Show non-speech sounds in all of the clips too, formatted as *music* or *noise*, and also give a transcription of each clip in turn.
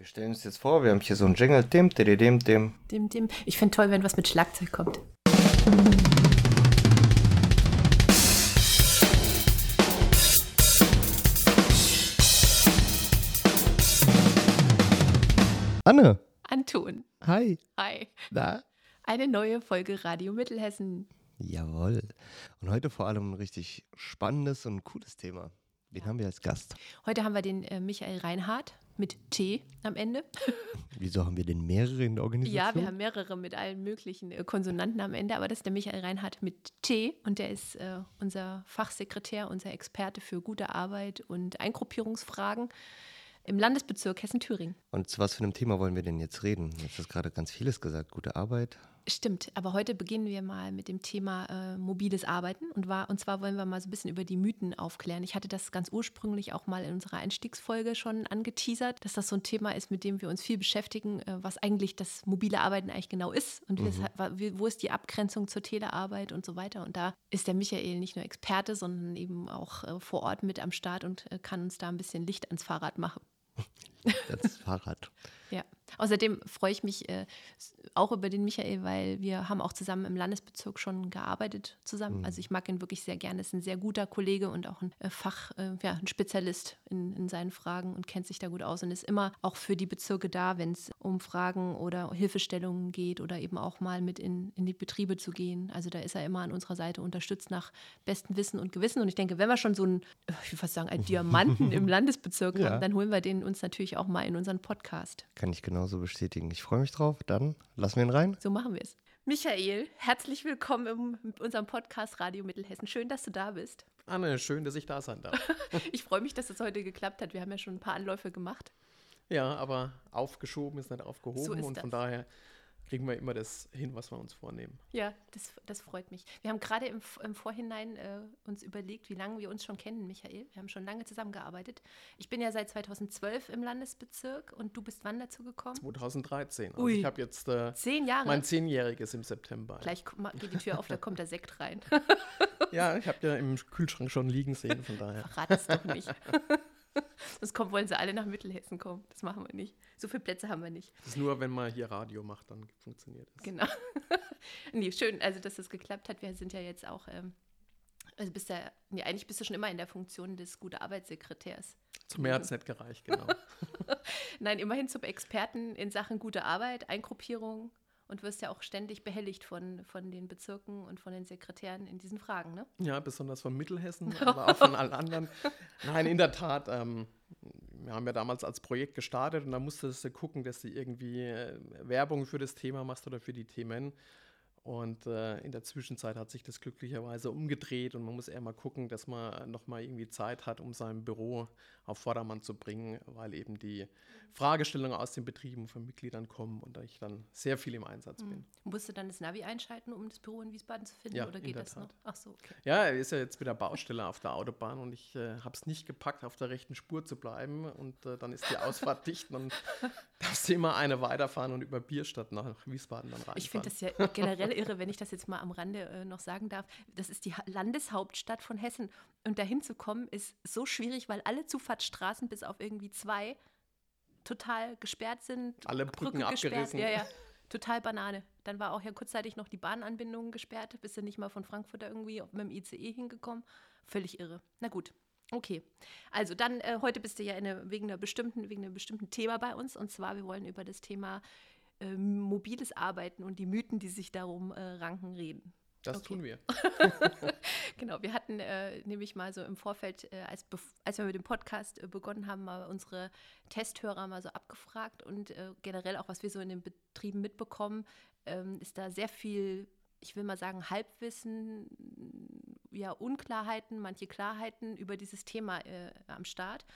Wir stellen uns jetzt vor, wir haben hier so einen Jingle, dim, dim, dim, dim. Dim, dim. Ich finde toll, wenn was mit Schlagzeug kommt. Anne, Anton. hi. Hi. Da? Eine neue Folge Radio Mittelhessen. Jawohl. Und heute vor allem ein richtig spannendes und cooles Thema. Wen haben wir als Gast? Heute haben wir den äh, Michael Reinhardt mit T am Ende. *laughs* Wieso haben wir denn mehrere in der Organisation? Ja, wir haben mehrere mit allen möglichen äh, Konsonanten am Ende, aber das ist der Michael Reinhardt mit T und der ist äh, unser Fachsekretär, unser Experte für gute Arbeit und Eingruppierungsfragen im Landesbezirk Hessen-Thüringen. Und zu was für einem Thema wollen wir denn jetzt reden? Jetzt hast gerade ganz vieles gesagt. Gute Arbeit. Stimmt, aber heute beginnen wir mal mit dem Thema äh, mobiles Arbeiten und, war, und zwar wollen wir mal so ein bisschen über die Mythen aufklären. Ich hatte das ganz ursprünglich auch mal in unserer Einstiegsfolge schon angeteasert, dass das so ein Thema ist, mit dem wir uns viel beschäftigen, äh, was eigentlich das mobile Arbeiten eigentlich genau ist und Mhm. wie, wo ist die Abgrenzung zur Telearbeit und so weiter. Und da ist der Michael nicht nur Experte, sondern eben auch äh, vor Ort mit am Start und äh, kann uns da ein bisschen Licht ans Fahrrad machen. *laughs* Das Fahrrad. *laughs* Ja. Außerdem freue ich mich äh, auch über den Michael, weil wir haben auch zusammen im Landesbezirk schon gearbeitet zusammen. Also ich mag ihn wirklich sehr gerne. Ist ein sehr guter Kollege und auch ein äh, Fach, äh, ja, ein Spezialist in, in seinen Fragen und kennt sich da gut aus und ist immer auch für die Bezirke da, wenn es um Fragen oder Hilfestellungen geht oder eben auch mal mit in, in die Betriebe zu gehen. Also da ist er immer an unserer Seite, unterstützt nach bestem Wissen und Gewissen. Und ich denke, wenn wir schon so einen, äh, ich würde fast sagen, einen Diamanten im *laughs* Landesbezirk Ja. haben, dann holen wir den uns natürlich auch mal in unseren Podcast. Kann ich genauso bestätigen. Ich freue mich drauf. Dann lassen wir ihn rein. So machen wir es. Michael, herzlich willkommen in unserem Podcast Radio Mittelhessen. Schön, dass du da bist. Anne, schön, dass ich da sein darf. *laughs* Ich freue mich, dass es heute geklappt hat. Wir haben ja schon ein paar Anläufe gemacht. ja, aber aufgeschoben ist nicht aufgehoben So ist und von das. daher kriegen wir immer das hin, was wir uns vornehmen. Ja, das, das freut mich. Wir haben gerade im, im Vorhinein äh, uns überlegt, wie lange wir uns schon kennen, Michael. Wir haben schon lange zusammengearbeitet. Ich bin ja seit 2012 im Landesbezirk und du bist wann dazu gekommen? 2013. Also Ui. ich habe jetzt äh, Zehn Jahre. mein Zehnjähriges im September. Gleich geht die Tür auf, da kommt der Sekt rein. *laughs* Ja, ich habe ja im Kühlschrank schon liegen sehen, von daher. Verrat es doch nicht. *laughs* *laughs* Sonst kommen, wollen sie alle nach Mittelhessen kommen. Das machen wir nicht. So viele Plätze haben wir nicht. Das ist nur, wenn man hier Radio macht, dann funktioniert es. Genau. *laughs* nee, schön, also dass das geklappt hat. Wir sind ja jetzt auch, ähm, also bist ja, nee, eigentlich bist du schon immer in der Funktion des gute Arbeitssekretärs. Zu mehr hat es nicht gereicht, genau. *laughs* Nein, immerhin zum Experten in Sachen gute Arbeit, Eingruppierung und wirst ja auch ständig behelligt von, von den Bezirken und von den Sekretären in diesen Fragen, ne? Ja, besonders von Mittelhessen, *laughs* aber auch von allen anderen. Nein, in der Tat. Ähm, wir haben ja damals als Projekt gestartet und da musstest du gucken, dass du irgendwie äh, Werbung für das Thema machst oder für die Themen. Und äh, in der Zwischenzeit hat sich das glücklicherweise umgedreht und man muss eher mal gucken, dass man nochmal irgendwie Zeit hat, um sein Büro auf Vordermann zu bringen, weil eben die Fragestellungen aus den Betrieben von Mitgliedern kommen und ich dann sehr viel im Einsatz bin. Musst du dann das Navi einschalten, um das Büro in Wiesbaden zu finden? Ja, oder geht das noch? Tat. Ach so, okay. Ja, er ist ja jetzt wieder Baustelle auf der Autobahn und ich äh, habe es nicht gepackt, auf der rechten Spur zu bleiben. Und äh, dann ist die Ausfahrt *laughs* dicht und dann darfst du immer eine weiterfahren und über Bierstadt nach Wiesbaden dann reinfahren. Ich finde das ja generell irre, wenn ich das jetzt mal am Rande äh, noch sagen darf. Das ist die Ha- Landeshauptstadt von Hessen. Und dahin zu kommen ist so schwierig, weil alle Zufahrtsstraßen bis auf irgendwie zwei total gesperrt sind. Alle Brücken abgerissen. Ja, ja. Total Banane. Dann war auch ja kurzzeitig noch die Bahnanbindung gesperrt. Bist du nicht mal von Frankfurt da irgendwie mit dem ICE hingekommen. Völlig irre. Na gut. Okay, also dann äh, heute bist du ja in eine, wegen, einer bestimmten, wegen einem bestimmten Thema bei uns und zwar wir wollen über das Thema äh, mobiles Arbeiten und die Mythen, die sich darum äh, ranken, reden. das okay. tun wir. *laughs* Genau, wir hatten äh, nämlich mal so im Vorfeld, äh, als, als wir mit dem Podcast äh, begonnen haben, mal unsere Testhörer mal so abgefragt und äh, generell auch, was wir so in den Betrieben mitbekommen, ähm, ist da sehr viel, ich will mal sagen, Halbwissen, ja, Unklarheiten, manche Klarheiten über dieses Thema äh, am Start.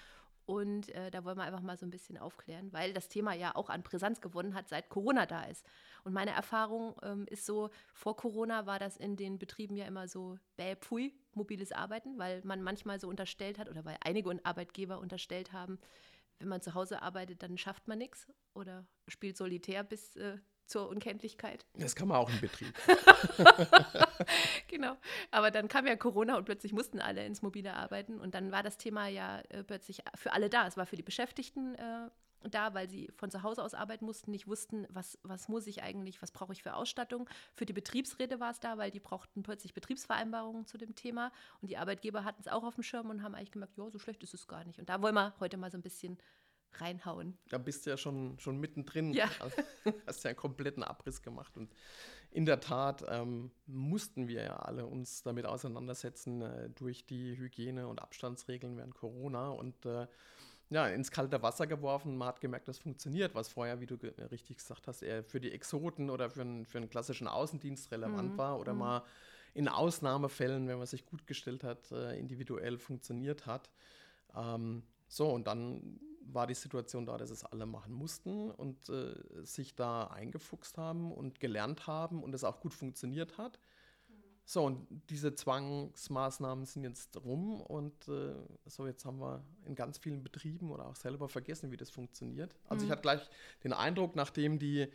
Und äh, da wollen wir einfach mal so ein bisschen aufklären, weil das Thema ja auch an Brisanz gewonnen hat, seit Corona da ist. Und meine Erfahrung ähm, ist so, vor Corona war das in den Betrieben ja immer so, bäh, pfui, mobiles Arbeiten, weil man manchmal so unterstellt hat oder weil einige Arbeitgeber unterstellt haben, wenn man zu Hause arbeitet, dann schafft man nichts oder spielt solitär bis äh, zur Unkenntlichkeit. Das kann man auch im Betrieb. *laughs* *laughs* genau. Aber dann kam ja Corona und plötzlich mussten alle ins Mobile arbeiten. Und dann war das Thema ja äh, plötzlich für alle da. Es war für die Beschäftigten äh, da, weil sie von zu Hause aus arbeiten mussten, nicht wussten, was, was muss ich eigentlich, was brauche ich für Ausstattung. Für die Betriebsräte war es da, weil die brauchten plötzlich Betriebsvereinbarungen zu dem Thema und die Arbeitgeber hatten es auch auf dem Schirm und haben eigentlich gemerkt, ja, so schlecht ist es gar nicht. Und da wollen wir heute mal so ein bisschen reinhauen. Da bist du ja schon, schon mittendrin. Ja. Also, hast ja einen kompletten Abriss gemacht. Und in der Tat ähm, mussten wir ja alle uns damit auseinandersetzen äh, durch die Hygiene- und Abstandsregeln während Corona. Und äh, ja, ins kalte Wasser geworfen. Man hat gemerkt, das funktioniert, was vorher, wie du ge richtig gesagt hast, eher für die Exoten oder für, einen, für einen klassischen Außendienst relevant Mhm. war oder Mhm. mal in Ausnahmefällen, wenn man sich gut gestellt hat, äh, individuell funktioniert hat. Ähm, so, und dann war die Situation da, dass es alle machen mussten und äh, sich da eingefuchst haben und gelernt haben und es auch gut funktioniert hat. So, und diese Zwangsmaßnahmen sind jetzt rum und äh, so, jetzt haben wir in ganz vielen Betrieben oder auch selber vergessen, wie das funktioniert. Also ich Mhm. hatte gleich den Eindruck, nachdem die,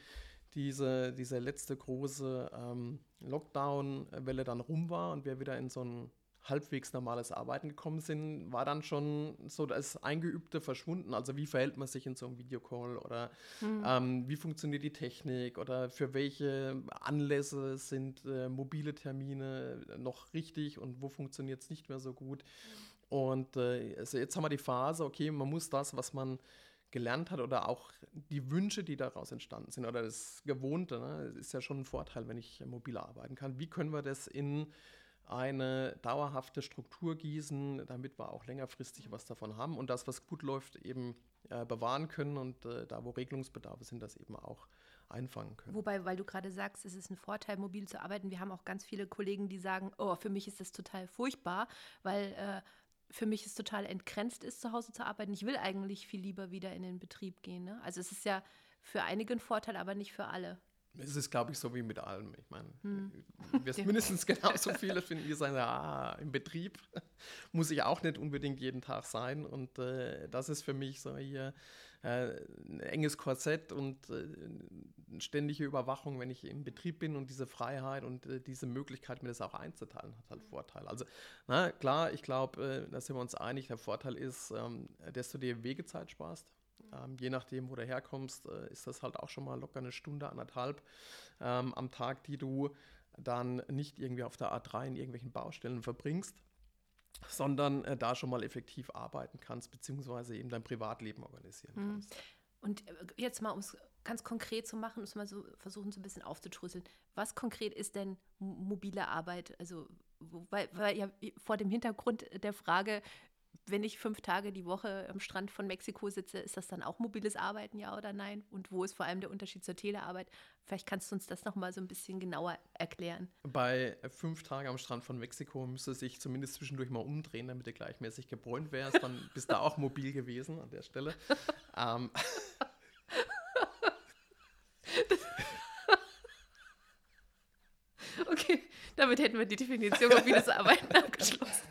diese, diese letzte große ähm, Lockdown-Welle dann rum war und wir wieder in so ein halbwegs normales Arbeiten gekommen sind, war dann schon so das Eingeübte verschwunden. Also wie verhält man sich in so einem Videocall oder Mhm. ähm, wie funktioniert die Technik oder für welche Anlässe sind äh, mobile Termine noch richtig und wo funktioniert es nicht mehr so gut. Und äh, also jetzt haben wir die Phase, okay, man muss das, was man gelernt hat oder auch die Wünsche, die daraus entstanden sind oder das Gewohnte, ne, ist ja schon ein Vorteil, wenn ich mobil arbeiten kann. Wie können wir das in eine dauerhafte Struktur gießen, damit wir auch längerfristig was davon haben und das, was gut läuft, eben äh, bewahren können und äh, da, wo Regelungsbedarfe sind, das eben auch einfangen können. Wobei, weil du gerade sagst, es ist ein Vorteil, mobil zu arbeiten. Wir haben auch ganz viele Kollegen, die sagen, oh, für mich ist das total furchtbar, weil äh, für mich es total entgrenzt ist, zu Hause zu arbeiten. Ich will eigentlich viel lieber wieder in den Betrieb gehen. Ne? Also es ist ja für einige ein Vorteil, aber nicht für alle. Es ist, glaube ich, so wie mit allem. Ich meine, Hm. du wirst mindestens genauso *laughs* viele finden, die sagen, ja, im Betrieb *laughs* muss ich auch nicht unbedingt jeden Tag sein. Und äh, das ist für mich so hier äh, ein enges Korsett und äh, eine ständige Überwachung, wenn ich im Betrieb bin und diese Freiheit und äh, diese Möglichkeit, mir das auch einzuteilen, hat halt Vorteile. Also, na klar, ich glaube, äh, da sind wir uns einig, der Vorteil ist, ähm, dass du dir Wegezeit sparst. Ähm, je nachdem, wo du herkommst, äh, ist das halt auch schon mal locker eine Stunde, anderthalb ähm, am Tag, die du dann nicht irgendwie auf der A3 in irgendwelchen Baustellen verbringst, sondern äh, da schon mal effektiv arbeiten kannst, beziehungsweise eben dein Privatleben organisieren Mhm. kannst. Und äh, jetzt mal, um es ganz konkret zu machen, muss mal so versuchen, so ein bisschen aufzudröseln. Was konkret ist denn mo- mobile Arbeit? Also, weil, weil ja vor dem Hintergrund der Frage, wenn ich fünf Tage die Woche am Strand von Mexiko sitze, ist das dann auch mobiles Arbeiten, ja oder nein? Und wo ist vor allem der Unterschied zur Telearbeit? Vielleicht kannst du uns das nochmal so ein bisschen genauer erklären. Bei fünf Tagen am Strand von Mexiko müsste sich zumindest zwischendurch mal umdrehen, damit du gleichmäßig gebräunt wärst. Dann bist du auch mobil gewesen an der Stelle. ähm, *laughs* Okay, damit hätten wir die Definition mobiles Arbeiten *laughs* abgeschlossen.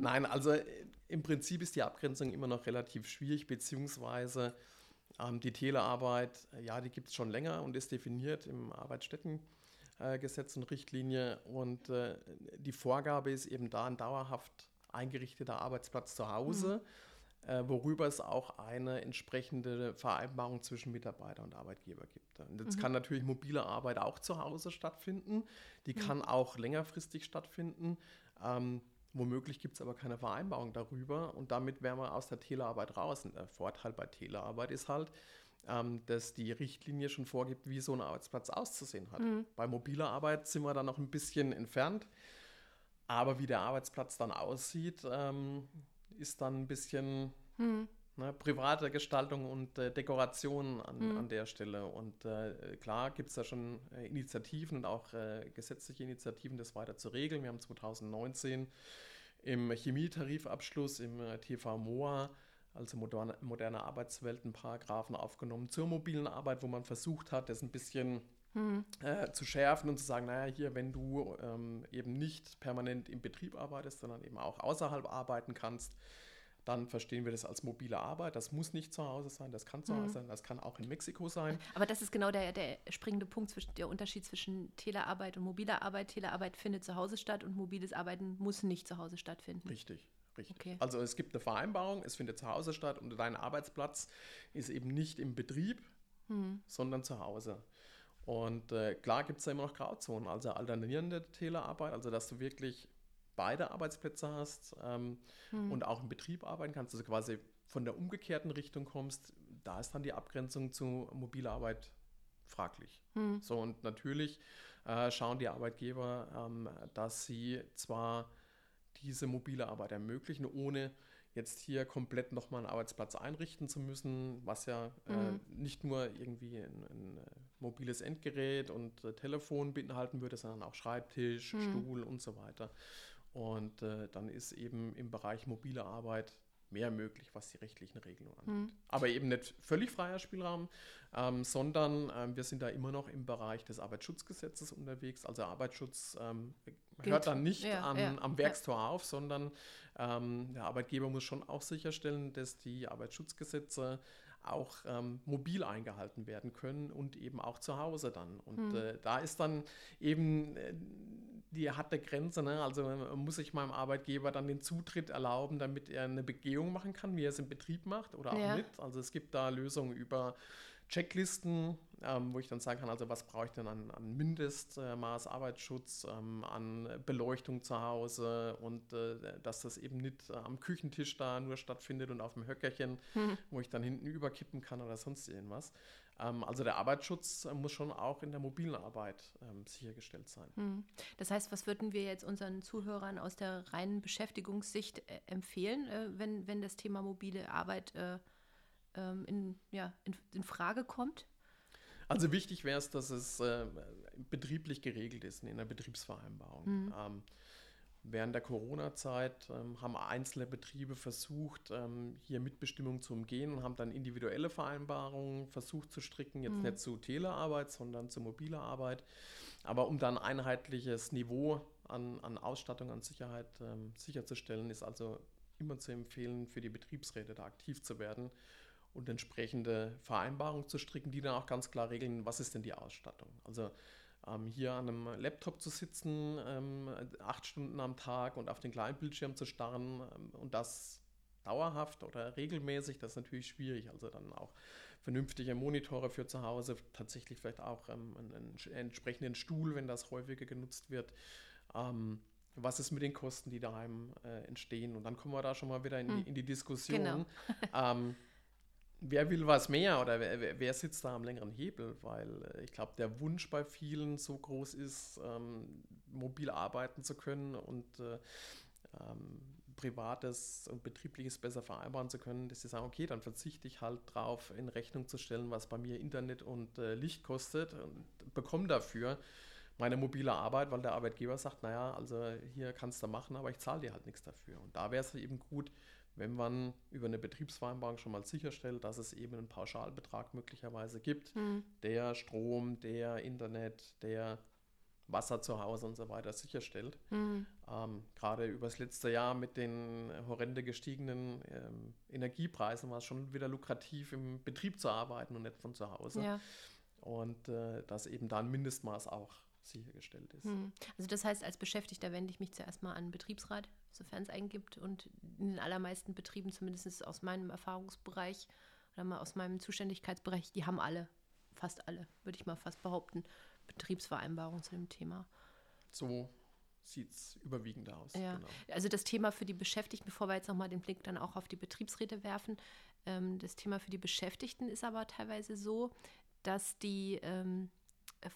Nein, also äh, im Prinzip ist die Abgrenzung immer noch relativ schwierig, beziehungsweise ähm, die Telearbeit, äh, ja, die gibt es schon länger und ist definiert im Arbeitsstättengesetz und Richtlinie. Und äh, die Vorgabe ist eben da ein dauerhaft eingerichteter Arbeitsplatz zu Hause, äh, worüber es auch eine entsprechende Vereinbarung zwischen Mitarbeiter und Arbeitgeber gibt. Und jetzt kann natürlich mobile Arbeit auch zu Hause stattfinden, die kann auch längerfristig stattfinden. Ähm, Womöglich gibt es aber keine Vereinbarung darüber und damit wären wir aus der Telearbeit raus. Und der Vorteil bei Telearbeit ist halt, ähm, dass die Richtlinie schon vorgibt, wie so ein Arbeitsplatz auszusehen hat. Bei mobiler Arbeit sind wir da noch ein bisschen entfernt, aber wie der Arbeitsplatz dann aussieht, ähm, ist dann ein bisschen ne, private Gestaltung und äh, Dekoration an, an der Stelle. Und äh, klar gibt es da schon äh, Initiativen und auch äh, gesetzliche Initiativen, das weiter zu regeln. Wir haben 2019 im Chemietarifabschluss im äh, TV MOA, also moderne, moderne Arbeitswelt, einen Paragraphen aufgenommen zur mobilen Arbeit, wo man versucht hat, das ein bisschen äh, zu schärfen und zu sagen, naja, hier, wenn du ähm, eben nicht permanent im Betrieb arbeitest, sondern eben auch außerhalb arbeiten kannst, dann verstehen wir das als mobile Arbeit. Das muss nicht zu Hause sein, das kann zu Hause sein, das kann auch in Mexiko sein. Aber das ist genau der, der springende Punkt, zwischen, der Unterschied zwischen Telearbeit und mobiler Arbeit. Telearbeit findet zu Hause statt und mobiles Arbeiten muss nicht zu Hause stattfinden. Richtig, Richtig. Okay. Also es gibt eine Vereinbarung, es findet zu Hause statt und dein Arbeitsplatz ist eben nicht im Betrieb, Hm. sondern zu Hause. Und äh, klar gibt es da immer noch Grauzonen, also alternierende Telearbeit, also dass du wirklich beide Arbeitsplätze hast ähm, Hm. und auch im Betrieb arbeiten kannst, also quasi von der umgekehrten Richtung kommst, da ist dann die Abgrenzung zu mobiler Arbeit fraglich. Hm. So, und natürlich äh, schauen die Arbeitgeber, ähm, dass sie zwar diese mobile Arbeit ermöglichen, ohne jetzt hier komplett nochmal einen Arbeitsplatz einrichten zu müssen, was ja äh, Mhm. nicht nur irgendwie ein, ein äh, mobiles Endgerät und äh, Telefon beinhalten würde, sondern auch Schreibtisch, Mhm. Stuhl und so weiter. Und äh, dann ist eben im Bereich mobile Arbeit mehr möglich, was die rechtlichen Regelungen angeht. Hm. Aber eben nicht völlig freier Spielraum, ähm, sondern ähm, wir sind da immer noch im Bereich des Arbeitsschutzgesetzes unterwegs. Also Arbeitsschutz ähm, hört dann nicht Ja, an, ja, am ja. Werkstor auf, sondern ähm, der Arbeitgeber muss schon auch sicherstellen, dass die Arbeitsschutzgesetze auch ähm, mobil eingehalten werden können und eben auch zu Hause dann. Und Hm. äh, da ist dann eben äh, die harte Grenze. Ne? Also äh, muss ich meinem Arbeitgeber dann den Zutritt erlauben, damit er eine Begehung machen kann, wie er es im Betrieb macht oder auch Ja. nicht. Also es gibt da Lösungen über Checklisten, ähm, wo ich dann sagen kann, also was brauche ich denn an, an Mindestmaß Arbeitsschutz, ähm, an Beleuchtung zu Hause und äh, dass das eben nicht äh, am Küchentisch da nur stattfindet und auf dem Höckerchen, Hm. wo ich dann hinten überkippen kann oder sonst irgendwas. Ähm, also der Arbeitsschutz äh, muss schon auch in der mobilen Arbeit ähm, sichergestellt sein. Hm. Das heißt, was würden wir jetzt unseren Zuhörern aus der reinen Beschäftigungssicht äh, empfehlen, äh, wenn, wenn das Thema mobile Arbeit äh, ähm, in, ja, in, in Frage kommt? Also wichtig wäre es, dass es äh, betrieblich geregelt ist in der Betriebsvereinbarung. Mhm. Ähm, während der Corona-Zeit ähm, haben einzelne Betriebe versucht, ähm, hier Mitbestimmung zu umgehen und haben dann individuelle Vereinbarungen versucht zu stricken, jetzt Mhm. nicht zu Telearbeit, sondern zu mobiler Arbeit. Aber um dann ein einheitliches Niveau an, an Ausstattung, an Sicherheit ähm, sicherzustellen, ist also immer zu empfehlen, für die Betriebsräte da aktiv zu werden und entsprechende Vereinbarungen zu stricken, die dann auch ganz klar regeln, was ist denn die Ausstattung. Also ähm, hier an einem Laptop zu sitzen, ähm, acht Stunden am Tag und auf den kleinen Bildschirm zu starren ähm, und das dauerhaft oder regelmäßig, das ist natürlich schwierig. Also dann auch vernünftige Monitore für zu Hause, tatsächlich vielleicht auch ähm, einen, entsprechenden Stuhl, wenn das häufiger genutzt wird. Ähm, was ist mit den Kosten, die daheim äh, entstehen? Und dann kommen wir da schon mal wieder in, Hm. die, in die Diskussion. Genau. *laughs* wer will was mehr oder wer, wer- wer sitzt da am längeren Hebel? Weil äh, ich glaube, der Wunsch bei vielen so groß ist, ähm, mobil arbeiten zu können und äh, ähm, Privates und Betriebliches besser vereinbaren zu können, dass sie sagen, okay, dann verzichte ich halt drauf, in Rechnung zu stellen, was bei mir Internet und äh, Licht kostet und bekomme dafür meine mobile Arbeit, weil der Arbeitgeber sagt, naja, also hier kannst du machen, aber ich zahle dir halt nichts dafür. Und da wäre es eben gut, wenn man über eine Betriebsvereinbarung schon mal sicherstellt, dass es eben einen Pauschalbetrag möglicherweise gibt, Hm. der Strom, der Internet, der Wasser zu Hause und so weiter sicherstellt. Hm. Ähm, Gerade übers letzte Jahr mit den horrende gestiegenen ähm, Energiepreisen war es schon wieder lukrativ, im Betrieb zu arbeiten und nicht von zu Hause. Ja. Und äh, dass eben da ein Mindestmaß auch sichergestellt ist. Hm. Also das heißt, als Beschäftigter wende ich mich zuerst mal an den Betriebsrat, sofern es einen gibt. Und in den allermeisten Betrieben, zumindest aus meinem Erfahrungsbereich oder mal aus meinem Zuständigkeitsbereich, die haben alle, fast alle, würde ich mal fast behaupten, Betriebsvereinbarungen zu dem Thema. So sieht es überwiegend aus. Ja. Genau. Also das Thema für die Beschäftigten, bevor wir jetzt nochmal den Blick dann auch auf die Betriebsräte werfen, ähm, das Thema für die Beschäftigten ist aber teilweise so, dass die ähm,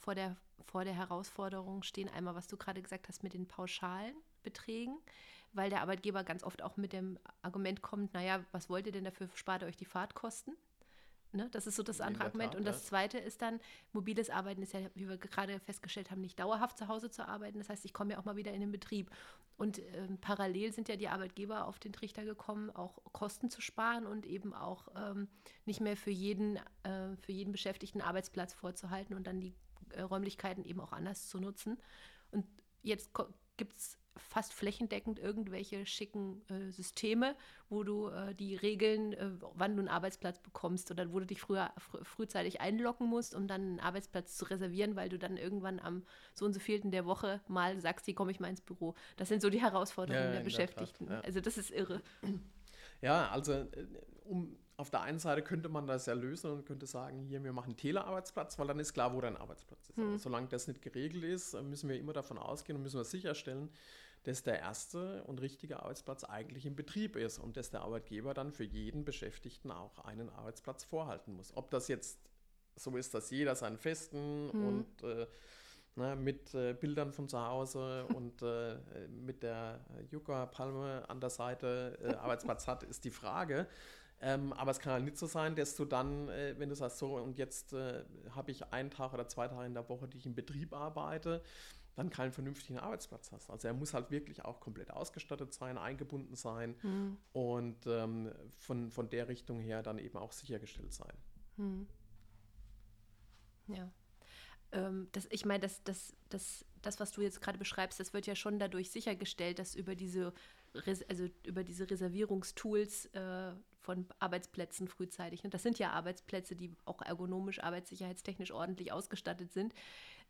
vor, der, vor der Herausforderung stehen, einmal, was du gerade gesagt hast, mit den pauschalen Beträgen, weil der Arbeitgeber ganz oft auch mit dem Argument kommt, naja, was wollt ihr denn dafür, spart ihr euch die Fahrtkosten? Ne? Das ist so das andere der Argument. Tat, Und das ja. zweite ist dann, mobiles Arbeiten ist ja, wie wir gerade festgestellt haben, nicht dauerhaft zu Hause zu arbeiten. Das heißt, ich komme ja auch mal wieder in den Betrieb. Und ähm, parallel sind ja die Arbeitgeber auf den Trichter gekommen, auch Kosten zu sparen und eben auch ähm, nicht mehr für jeden, äh, für jeden Beschäftigten Arbeitsplatz vorzuhalten und dann die äh, Räumlichkeiten eben auch anders zu nutzen. Und jetzt gibt es fast flächendeckend irgendwelche schicken äh, Systeme, wo du äh, die Regeln, äh, wann du einen Arbeitsplatz bekommst oder wo du dich früher fr frühzeitig einloggen musst, um dann einen Arbeitsplatz zu reservieren, weil du dann irgendwann am so und so vielten der Woche mal sagst, hier komme ich mal ins Büro. Das sind so die Herausforderungen ja, der Beschäftigten. Der Tat, ja. Also das ist irre. Ja, also äh, um auf der einen Seite könnte man das ja lösen und könnte sagen, hier, wir machen Telearbeitsplatz, weil dann ist klar, wo dein Arbeitsplatz ist. Hm. solange das nicht geregelt ist, müssen wir immer davon ausgehen und müssen wir sicherstellen, dass der erste und richtige Arbeitsplatz eigentlich im Betrieb ist und dass der Arbeitgeber dann für jeden Beschäftigten auch einen Arbeitsplatz vorhalten muss. Ob das jetzt so ist, dass jeder seinen festen hm. und äh, ne, mit äh, Bildern von zu Hause *laughs* und äh, mit der Yucca-Palme an der Seite äh, Arbeitsplatz hat, ist die Frage. Ähm, aber es kann halt nicht so sein, dass du dann, äh, wenn du sagst, so und jetzt äh, habe ich einen Tag oder zwei Tage in der Woche, die ich im Betrieb arbeite, dann keinen vernünftigen Arbeitsplatz hast. Also er muss halt wirklich auch komplett ausgestattet sein, eingebunden sein mhm. und ähm, von, von der Richtung her dann eben auch sichergestellt sein. Mhm. Ja. Ähm, das, ich meine, das, das, das, das, was du jetzt gerade beschreibst, das wird ja schon dadurch sichergestellt, dass über diese, also über diese Reservierungstools äh, von Arbeitsplätzen frühzeitig. Und das sind ja Arbeitsplätze, die auch ergonomisch, arbeitssicherheitstechnisch ordentlich ausgestattet sind.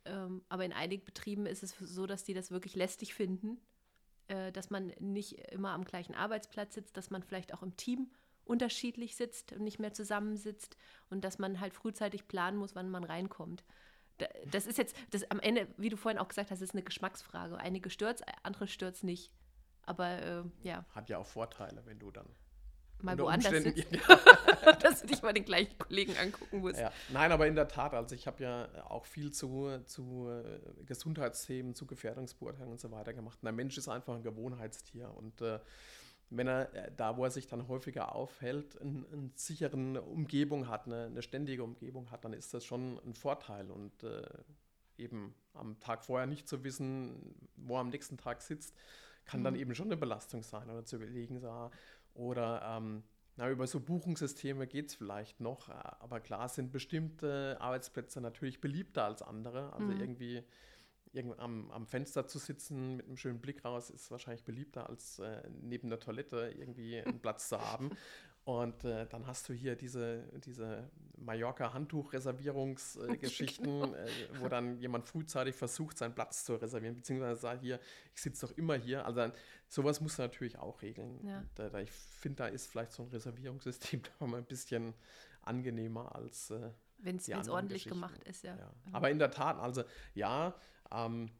Ähm, aber in einigen Betrieben ist es so, dass die das wirklich lästig finden, äh, dass man nicht immer am gleichen Arbeitsplatz sitzt, dass man vielleicht auch im Team unterschiedlich sitzt und nicht mehr zusammensitzt und dass man halt frühzeitig planen muss, wann man reinkommt. Das ist jetzt, das am Ende, wie du vorhin auch gesagt hast, ist eine Geschmacksfrage. Einige stört andere stört nicht. Aber äh, ja. Hat ja auch Vorteile, wenn du dann mal woanders sitzt. *laughs* dass du dich mal den gleichen Kollegen angucken musst. Ja. Nein, aber in der Tat, also ich habe ja auch viel zu, zu äh, Gesundheitsthemen, zu Gefährdungsbeurteilungen und so weiter gemacht. Und der Mensch ist einfach ein Gewohnheitstier und äh, wenn er äh, da, wo er sich dann häufiger aufhält, eine ein sicheren Umgebung hat, eine, eine, ständige Umgebung hat, dann ist das schon ein Vorteil. Und äh, eben am Tag vorher nicht zu wissen, wo er am nächsten Tag sitzt, kann mhm. dann eben schon eine Belastung sein oder zu überlegen, so, oder ähm, na, über so Buchungssysteme geht es vielleicht noch, äh, aber klar sind bestimmte Arbeitsplätze natürlich beliebter als andere. Also mhm. irgendwie, irgendwie am, am, Fenster zu sitzen mit einem schönen Blick raus ist wahrscheinlich beliebter als äh, neben der Toilette irgendwie einen Platz zu haben. *laughs* Und äh, dann hast du hier diese, diese Mallorca-Handtuch-Reservierungsgeschichten, *laughs* genau. äh, wo dann jemand frühzeitig versucht, seinen Platz zu reservieren, beziehungsweise sagt hier, ich sitze doch immer hier. Also sowas musst du natürlich auch regeln. Ja. Da, da, ich finde, da ist vielleicht so ein Reservierungssystem *laughs* noch mal ein bisschen angenehmer als äh, wenn es ordentlich gemacht ist, ja. ja. Mhm. Aber in der Tat, also ja, ähm,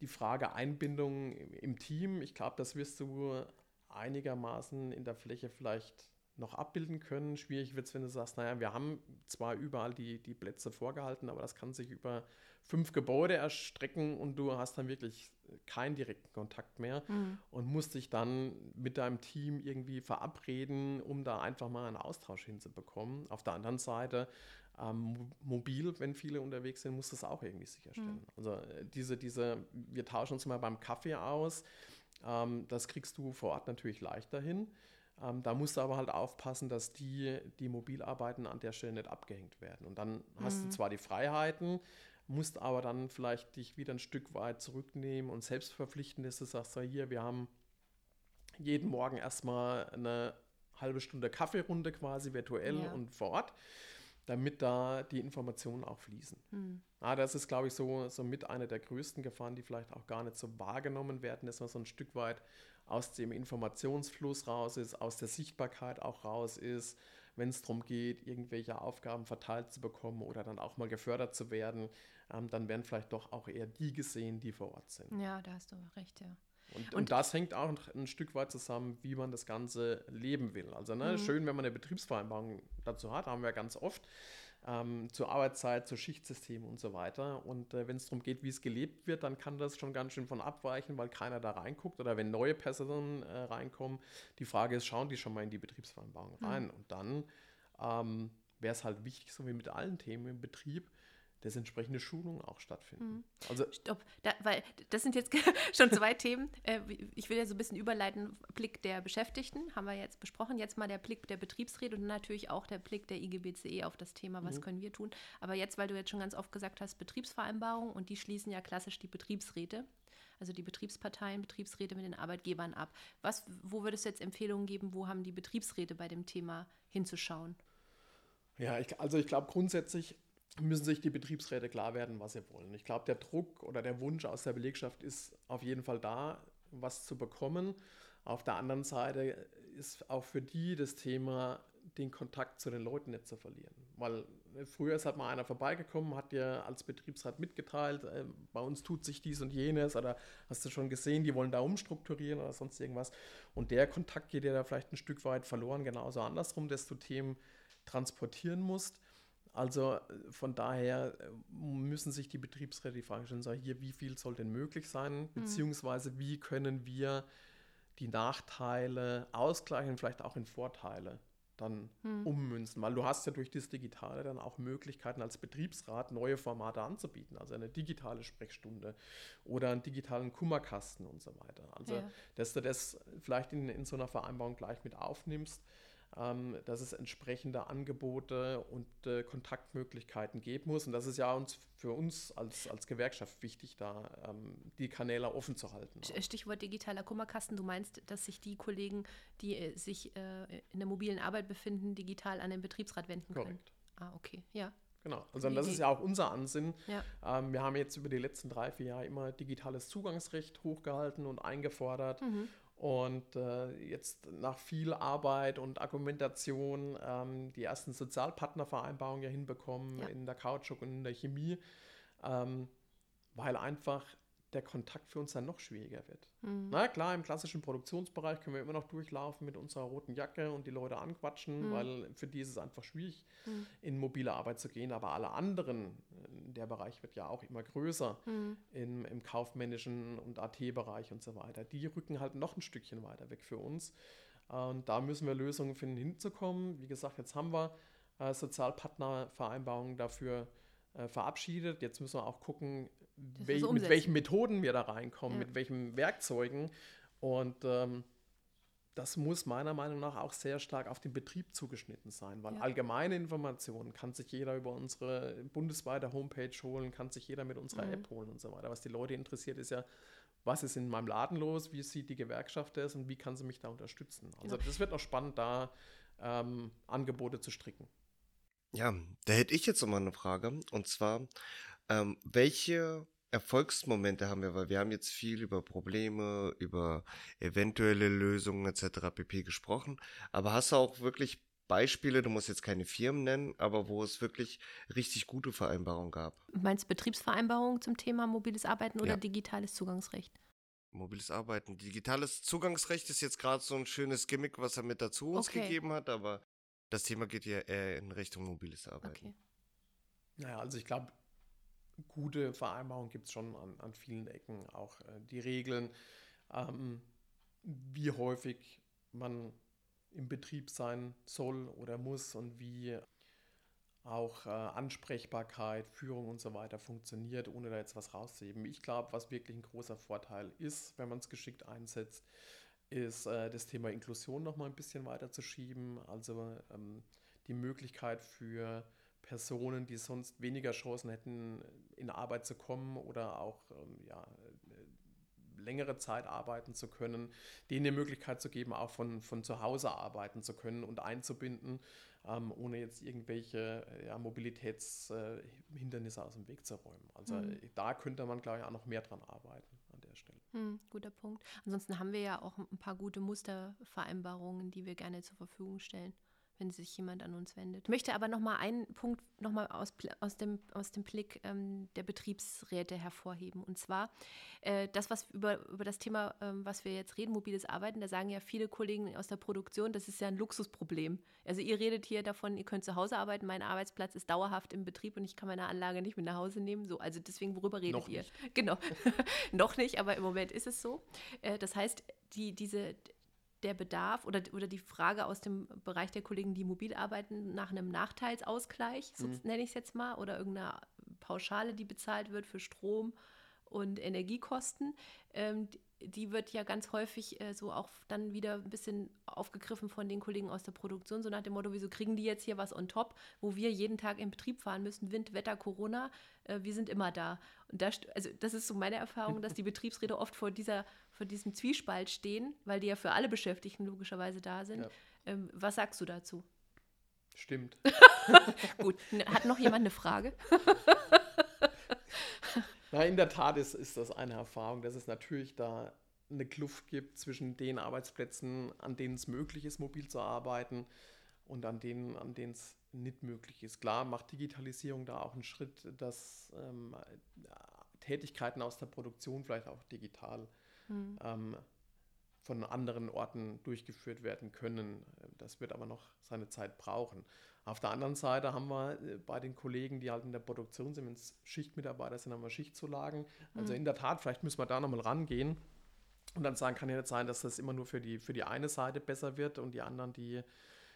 die Frage Einbindung im Team, ich glaube, das wirst du einigermaßen in der Fläche vielleicht noch abbilden können. Schwierig wird es, wenn du sagst, naja, wir haben zwar überall die, die Plätze vorgehalten, aber das kann sich über fünf Gebäude erstrecken und du hast dann wirklich keinen direkten Kontakt mehr mhm. und musst dich dann mit deinem Team irgendwie verabreden, um da einfach mal einen Austausch hinzubekommen. Auf der anderen Seite, ähm, mobil, wenn viele unterwegs sind, musst du es auch irgendwie sicherstellen. Mhm. Also äh, diese, diese, wir tauschen uns mal beim Kaffee aus. Ähm, das kriegst du vor Ort natürlich leichter hin. Ähm, da musst du aber halt aufpassen, dass die, die Mobilarbeiten an der Stelle nicht abgehängt werden. Und dann mhm. hast du mhm. zwar die Freiheiten, musst aber dann vielleicht dich wieder ein Stück weit zurücknehmen und selbst verpflichten, dass du sagst, so hier, wir haben jeden Morgen erstmal eine halbe Stunde Kaffeerunde quasi virtuell ja. und vor Ort, damit da die Informationen auch fließen. Mhm. Ja, das ist, glaube ich, so, so mit einer der größten Gefahren, die vielleicht auch gar nicht so wahrgenommen werden, dass man so ein Stück weit aus dem Informationsfluss raus ist, aus der Sichtbarkeit auch raus ist, wenn es darum geht, irgendwelche Aufgaben verteilt zu bekommen oder dann auch mal gefördert zu werden, ähm, dann werden vielleicht doch auch eher die gesehen, die vor Ort sind. Ja, da hast du recht, ja. Und, und, und, das hängt auch ein Stück weit zusammen, wie man das Ganze leben will. Also ne, mhm. schön, wenn man eine Betriebsvereinbarung dazu hat, haben wir ganz oft ähm, zur Arbeitszeit, zu Schichtsystem und so weiter. Und äh, wenn es darum geht, wie es gelebt wird, dann kann das schon ganz schön von abweichen, weil keiner da reinguckt oder wenn neue Personen äh, reinkommen. Die Frage ist, schauen die schon mal in die Betriebsvereinbarung rein? Mhm. Und dann ähm, wäre es halt wichtig, so wie mit allen Themen im Betrieb, dass entsprechende Schulungen auch stattfinden. Mhm. Also Stopp, da, weil das sind jetzt *laughs* schon zwei Themen. Äh, ich will ja so ein bisschen überleiten. Blick der Beschäftigten haben wir jetzt besprochen. Jetzt mal der Blick der Betriebsräte und natürlich auch der Blick der IGBCE auf das Thema, was mhm. können wir tun. Aber jetzt, weil du jetzt schon ganz oft gesagt hast, Betriebsvereinbarung und die schließen ja klassisch die Betriebsräte. also die Betriebsparteien, Betriebsräte mit den Arbeitgebern ab. Was, wo würde es jetzt Empfehlungen geben, wo haben die Betriebsräte bei dem Thema hinzuschauen? Ja, ich, also ich glaube grundsätzlich müssen sich die Betriebsräte klar werden, was sie wollen. Ich glaube, der Druck oder der Wunsch aus der Belegschaft ist auf jeden Fall da, was zu bekommen. Auf der anderen Seite ist auch für die das Thema, den Kontakt zu den Leuten nicht zu verlieren. Weil äh, früher ist halt mal einer vorbeigekommen, hat dir als Betriebsrat mitgeteilt, äh, bei uns tut sich dies und jenes oder hast du schon gesehen, die wollen da umstrukturieren oder sonst irgendwas. Und der Kontakt geht dir da vielleicht ein Stück weit verloren, genauso andersrum, dass du Themen transportieren musst. Also äh, von daher müssen sich die Betriebsräte die Frage stellen, so hier, wie viel soll denn möglich sein, mhm. beziehungsweise wie können wir die Nachteile ausgleichen, vielleicht auch in Vorteile dann hm. ummünzen, weil du hast ja durch das Digitale dann auch Möglichkeiten als Betriebsrat neue Formate anzubieten, also eine digitale Sprechstunde oder einen digitalen Kummerkasten und so weiter. Also ja. dass du das vielleicht in, in so einer Vereinbarung gleich mit aufnimmst, ähm, dass es entsprechende Angebote und äh, Kontaktmöglichkeiten geben muss. Und das ist ja uns für uns als, als Gewerkschaft wichtig, da ähm, die Kanäle offen zu halten. Stichwort digitaler Kummerkasten. Du meinst, dass sich die Kollegen, die äh, sich äh, in der mobilen Arbeit befinden, digital an den Betriebsrat wenden können? Korrekt. Ah, okay, ja. Genau, also das ist ja auch unser Ansinn. Ja. Ähm, wir haben jetzt über die letzten drei, vier Jahre immer digitales Zugangsrecht hochgehalten und eingefordert. Mhm. Und äh, jetzt nach viel Arbeit und Argumentation ähm, die ersten Sozialpartnervereinbarungen ja hinbekommen ja. in der Kautschuk und in der Chemie, ähm, weil einfach der Kontakt für uns dann noch schwieriger wird. Mhm. Na klar, im klassischen Produktionsbereich können wir immer noch durchlaufen mit unserer roten Jacke und die Leute anquatschen, mhm. weil für die ist es einfach schwierig, mhm. in mobile Arbeit zu gehen. Aber alle anderen, der Bereich wird ja auch immer größer mhm. im, im kaufmännischen und AT-Bereich und so weiter. Die rücken halt noch ein Stückchen weiter weg für uns. Und da müssen wir Lösungen finden, hinzukommen. Wie gesagt, jetzt haben wir äh, Sozialpartnervereinbarungen dafür äh, verabschiedet. Jetzt müssen wir auch gucken, wel mit welchen Methoden wir da reinkommen, ja. mit welchen Werkzeugen. Und ähm, das muss meiner Meinung nach auch sehr stark auf den Betrieb zugeschnitten sein, weil ja. allgemeine Informationen kann sich jeder über unsere bundesweite Homepage holen, kann sich jeder mit unserer mhm. App holen und so weiter. Was die Leute interessiert, ist ja, was ist in meinem Laden los, wie sieht die Gewerkschaft das und wie kann sie mich da unterstützen. Also genau. das wird auch spannend, da ähm, Angebote zu stricken. Ja, da hätte ich jetzt nochmal eine Frage. Und zwar, ähm, welche Erfolgsmomente haben wir? Weil wir haben jetzt viel über Probleme, über eventuelle Lösungen etc. pp. gesprochen. Aber hast du auch wirklich Beispiele, du musst jetzt keine Firmen nennen, aber wo es wirklich richtig gute Vereinbarungen gab? Meinst du Betriebsvereinbarungen zum Thema mobiles Arbeiten oder ja. digitales Zugangsrecht? Mobiles Arbeiten. Digitales Zugangsrecht ist jetzt gerade so ein schönes Gimmick, was er mit dazu uns okay. gegeben hat, aber das Thema geht ja eher in Richtung mobiles Arbeiten. Okay. Naja, also ich glaube, gute Vereinbarungen gibt es schon an, an, vielen Ecken. Auch äh, die Regeln, ähm, wie häufig man im Betrieb sein soll oder muss und wie auch äh, Ansprechbarkeit, Führung und so weiter funktioniert, ohne da jetzt was rauszuheben. Ich glaube, was wirklich ein großer Vorteil ist, wenn man es geschickt einsetzt, ist äh, das Thema Inklusion noch mal ein bisschen weiter zu schieben. Also ähm, die Möglichkeit für Personen, die sonst weniger Chancen hätten, in Arbeit zu kommen oder auch ähm, ja, äh, längere Zeit arbeiten zu können, denen die Möglichkeit zu geben, auch von, von zu Hause arbeiten zu können und einzubinden, ähm, ohne jetzt irgendwelche äh, ja, Mobilitätshindernisse äh, aus dem Weg zu räumen. Also mhm. da könnte man, glaube ich, auch noch mehr dran arbeiten an der Stelle. Hm, guter Punkt. Ansonsten haben wir ja auch ein paar gute Mustervereinbarungen, die wir gerne zur Verfügung stellen wenn sich jemand an uns wendet. Ich möchte aber noch mal einen Punkt noch mal aus, aus, dem, aus dem Blick ähm, der Betriebsräte hervorheben. Und zwar äh, das, was über, über das Thema, ähm, was wir jetzt reden, mobiles Arbeiten, da sagen ja viele Kollegen aus der Produktion, das ist ja ein Luxusproblem. Also ihr redet hier davon, ihr könnt zu Hause arbeiten, mein Arbeitsplatz ist dauerhaft im Betrieb und ich kann meine Anlage nicht mit nach Hause nehmen. So, also deswegen, worüber redet noch ihr? Nicht. *laughs* Genau. *laughs* noch nicht, aber im Moment ist es so. Äh, das heißt, die, diese der Bedarf oder, oder die Frage aus dem Bereich der Kollegen, die mobil arbeiten, nach einem Nachteilsausgleich, so mhm. nenne ich es jetzt mal, oder irgendeiner Pauschale, die bezahlt wird für Strom und Energiekosten. Ähm, die wird ja ganz häufig äh, so auch dann wieder ein bisschen aufgegriffen von den Kollegen aus der Produktion, so nach dem Motto, wieso kriegen die jetzt hier was on top, wo wir jeden Tag in Betrieb fahren müssen, Wind, Wetter, Corona, äh, wir sind immer da. Und das, also das ist so meine Erfahrung, dass die Betriebsräte oft vor, dieser, vor diesem Zwiespalt stehen, weil die ja für alle Beschäftigten logischerweise da sind. Ja. Ähm, was sagst du dazu? Stimmt. *laughs* Gut, hat noch jemand eine Frage? *laughs* Na, in der Tat ist, ist das eine Erfahrung, dass es natürlich da eine Kluft gibt zwischen den Arbeitsplätzen, an denen es möglich ist, mobil zu arbeiten und an denen, an denen es nicht möglich ist. Klar macht Digitalisierung da auch einen Schritt, dass ähm, Tätigkeiten aus der Produktion vielleicht auch digital mhm. ähm, von anderen Orten durchgeführt werden können. Das wird aber noch seine Zeit brauchen. Auf der anderen Seite haben wir äh, bei den Kollegen, die halt in der Produktion sind, wenn es Schichtmitarbeiter sind, haben wir Schichtzulagen. Also mhm. in der Tat, vielleicht müssen wir da nochmal rangehen und dann sagen, kann ja nicht sein, dass das immer nur für die, für die eine Seite besser wird und die anderen, die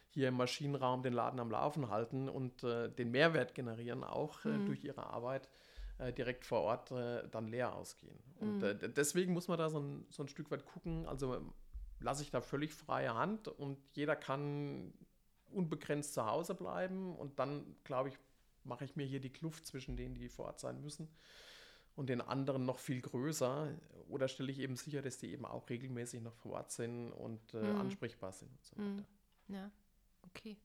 hier im Maschinenraum den Laden am Laufen halten und äh, den Mehrwert generieren, auch äh, mhm. durch ihre Arbeit äh, direkt vor Ort äh, dann leer ausgehen. Und äh, mhm. deswegen muss man da so ein, so ein Stück weit gucken. Also lasse ich da völlig freie Hand und jeder kann unbegrenzt zu Hause bleiben und dann, glaube ich, mache ich mir hier die Kluft zwischen denen, die vor Ort sein müssen und den anderen noch viel größer oder stelle ich eben sicher, dass die eben auch regelmäßig noch vor Ort sind und äh, mhm. ansprechbar sind und so mhm. weiter. Ja, okay.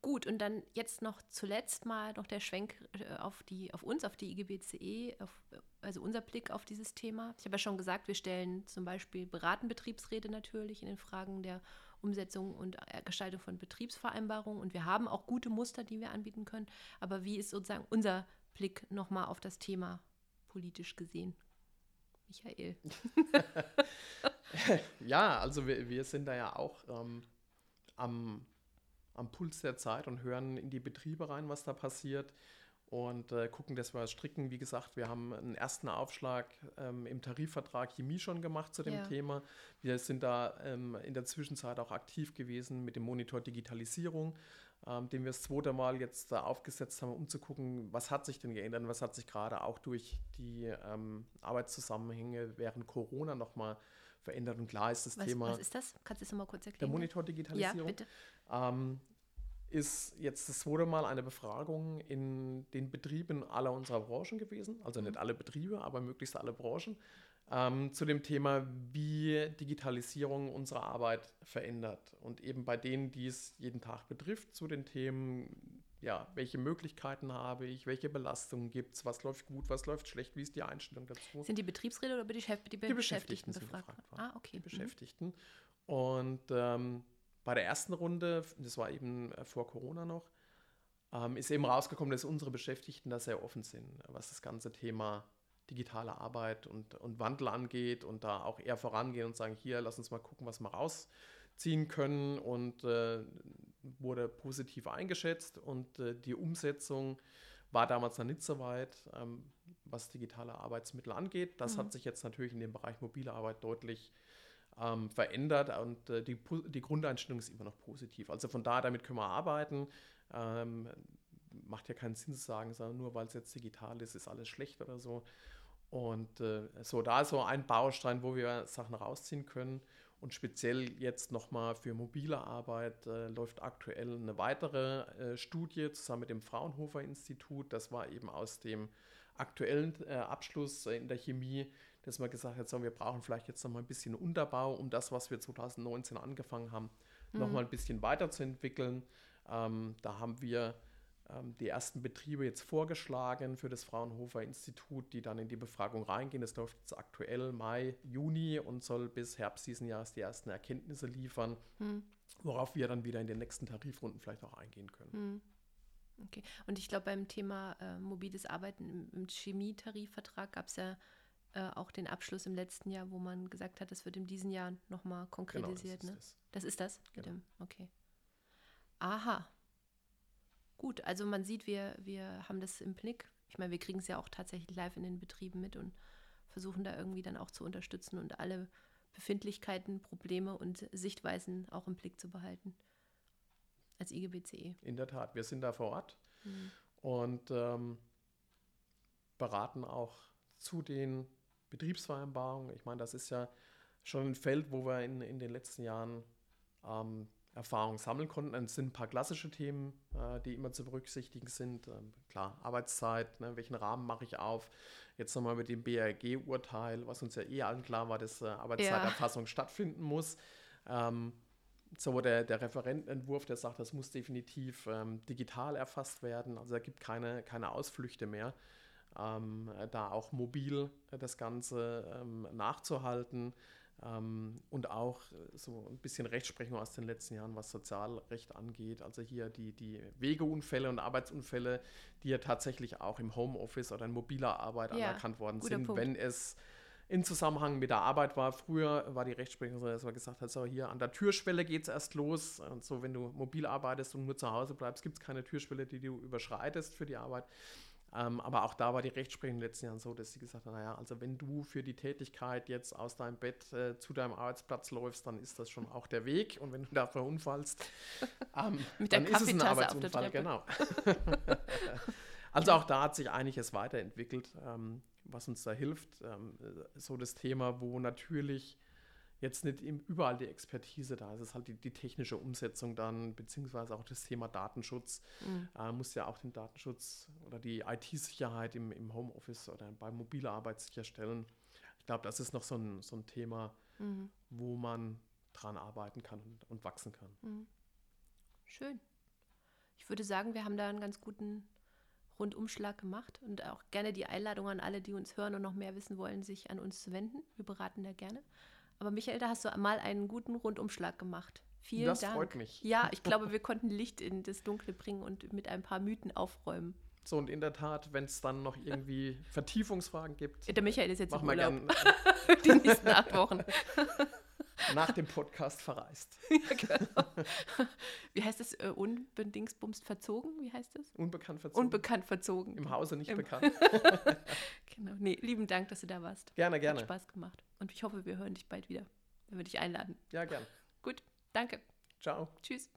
Gut, und dann jetzt noch zuletzt mal noch der Schwenk äh, auf, die, auf uns, auf die IGBCE, auf, also unser Blick auf dieses Thema. Ich habe ja schon gesagt, wir stellen zum Beispiel beraten Betriebsräte natürlich in den Fragen der Umsetzung und äh, Gestaltung von Betriebsvereinbarungen. Und wir haben auch gute Muster, die wir anbieten können. Aber wie ist sozusagen unser Blick nochmal auf das Thema politisch gesehen? Michael. *laughs* ja, also wir, wir sind da ja auch ähm, am, am Puls der Zeit und hören in die Betriebe rein, was da passiert und äh, gucken, dass wir stricken. Wie gesagt, wir haben einen ersten Aufschlag ähm, im Tarifvertrag Chemie schon gemacht zu dem ja. Thema. Wir sind da ähm, in der Zwischenzeit auch aktiv gewesen mit dem Monitor Digitalisierung, ähm, den wir das zweite Mal jetzt da aufgesetzt haben, um zu gucken, was hat sich denn geändert, was hat sich gerade auch durch die ähm, Arbeitszusammenhänge während Corona nochmal verändert. Und klar ist das was, Thema. Was ist das? Kannst du es nochmal kurz erklären? Der Monitor Digitalisierung. Ja, bitte. Ähm, ist jetzt das zweite Mal eine Befragung in den Betrieben aller unserer Branchen gewesen, also nicht mhm. alle Betriebe, aber möglichst alle Branchen, ähm, zu dem Thema, wie Digitalisierung unsere Arbeit verändert. Und eben bei denen, die es jeden Tag betrifft, zu den Themen, ja, welche Möglichkeiten habe ich, welche Belastungen gibt es, was läuft gut, was läuft schlecht, wie ist die Einstellung dazu. Sind die Betriebsräte oder die, die, die Beschäftigten, Beschäftigten befragt? ah, okay. Die mhm. Beschäftigten. Und ähm, bei der ersten Runde, das war eben äh, vor Corona noch, ähm, ist eben rausgekommen, dass unsere Beschäftigten da sehr offen sind, was das ganze Thema digitale Arbeit und, und Wandel angeht und da auch eher vorangehen und sagen, hier, lass uns mal gucken, was wir rausziehen können und äh, wurde positiv eingeschätzt und äh, die Umsetzung war damals noch nicht so weit, ähm, was digitale Arbeitsmittel angeht. Das mhm. hat sich jetzt natürlich in dem Bereich mobile Arbeit deutlich äh, ähm, verändert und äh, die, die Grundeinstellung ist immer noch positiv. Also von daher, damit können wir arbeiten. Ähm, macht ja keinen Sinn zu sagen, sondern nur weil es jetzt digital ist, ist alles schlecht oder so. Und äh, so, da ist so ein Baustein, wo wir Sachen rausziehen können. Und speziell jetzt nochmal für mobile Arbeit äh, läuft aktuell eine weitere äh, Studie zusammen mit dem Fraunhofer Institut. Das war eben aus dem aktuellen äh, Abschluss in der Chemie dass man gesagt hat, so, wir brauchen vielleicht jetzt noch mal ein bisschen Unterbau, um das, was wir 2019 angefangen haben, mhm. noch mal ein bisschen weiterzuentwickeln. Ähm, da haben wir die ersten Betriebe jetzt vorgeschlagen für das Fraunhofer Institut, die dann in die Befragung reingehen. Das läuft jetzt aktuell Mai, Juni und soll bis Herbst diesen Jahres die ersten Erkenntnisse liefern, mhm. worauf wir dann wieder in den nächsten Tarifrunden vielleicht auch eingehen können. Mhm. Okay. Und ich glaube, beim Thema äh, mobiles Arbeiten im, im Chemietarifvertrag gab es ja äh, auch den Abschluss im letzten Jahr, wo man gesagt hat, das wird in diesem Jahr nochmal konkretisiert. Genau, das, ne? ist das. das ist das? Genau. Okay. Aha. Gut, also man sieht, wir, wir haben das im Blick. Ich meine, wir kriegen es ja auch tatsächlich live in den Betrieben mit und versuchen da irgendwie dann auch zu unterstützen und alle Befindlichkeiten, Probleme und Sichtweisen auch im Blick zu behalten. Als IGBCE. In der Tat, wir sind da vor Ort mhm. und ähm, beraten auch zu den Betriebsvereinbarung. Ich meine, das ist ja schon ein Feld, wo wir in, in den letzten Jahren ähm, Erfahrung sammeln konnten. Es sind ein paar klassische Themen, äh, die immer zu berücksichtigen sind. Ähm, klar, Arbeitszeit, ne, welchen Rahmen mache ich auf? Jetzt nochmal mit dem BRG-Urteil, was uns ja eh allen klar war, dass äh, Arbeitszeiterfassung ja. stattfinden muss. Ähm, so der, der Referentenentwurf, der sagt, das muss definitiv ähm, digital erfasst werden. Also da gibt keine, keine Ausflüchte mehr. Ähm, da auch mobil das Ganze ähm, nachzuhalten und auch so ein bisschen Rechtsprechung aus den letzten Jahren, was Sozialrecht angeht. Also hier die, die Wegeunfälle und Arbeitsunfälle, die ja tatsächlich auch im Homeoffice oder in mobiler Arbeit ja, anerkannt worden sind, Punkt. wenn es in Zusammenhang mit der Arbeit war. Früher war die Rechtsprechung so, dass man gesagt hat, so hier an der Türschwelle geht es erst los. Und so, wenn du mobil arbeitest und nur zu Hause bleibst, gibt es keine Türschwelle, die du überschreitest für die Arbeit. Ähm, aber auch da war die Rechtsprechung in den letzten Jahren so, dass sie gesagt hat, naja, also wenn du für die Tätigkeit jetzt aus deinem Bett äh, zu deinem Arbeitsplatz läufst, dann ist das schon auch der Weg. Und wenn du da verunfallst, *laughs* ähm, dann ist es ein Arbeitsunfall. Genau. *laughs* also auch da hat sich einiges weiterentwickelt, ähm, was uns da hilft. Ähm, so das Thema, wo natürlich jetzt nicht überall die Expertise da. Es ist halt die, die, technische Umsetzung dann, beziehungsweise auch das Thema Datenschutz. Mhm. Äh, muss ja auch den Datenschutz oder die IT-Sicherheit im, im Homeoffice oder bei mobiler Arbeit sicherstellen. Ich glaube, das ist noch so ein, so ein Thema, mhm. wo man dran arbeiten kann und, und wachsen kann. Mhm. Schön. Ich würde sagen, wir haben da einen ganz guten Rundumschlag gemacht und auch gerne die Einladung an alle, die uns hören und noch mehr wissen wollen, sich an uns zu wenden. Wir beraten da gerne. Aber Michael, da hast du mal einen guten Rundumschlag gemacht. Vielen das Dank. Das freut mich. Ja, *laughs* ich glaube, wir konnten Licht in das Dunkle bringen und mit ein paar Mythen aufräumen. So, und in der Tat, wenn es dann noch irgendwie *laughs* Vertiefungsfragen gibt. Der Michael ist jetzt im Urlaub. Gern, *laughs* Die nächsten acht Wochen. Nach dem Podcast verreist. *laughs* ja, genau. Wie heißt das? Äh, unbedingtbumst verzogen? Wie heißt das? Unbekannt verzogen. Unbekannt verzogen. Im Hause nicht Im bekannt. *laughs* genau. Nee, lieben Dank, dass du da warst. Gerne, gerne. Hat Spaß gemacht. Und ich hoffe, wir hören dich bald wieder, wenn wir dich einladen. Ja, gerne. Gut, danke. Ciao. Tschüss.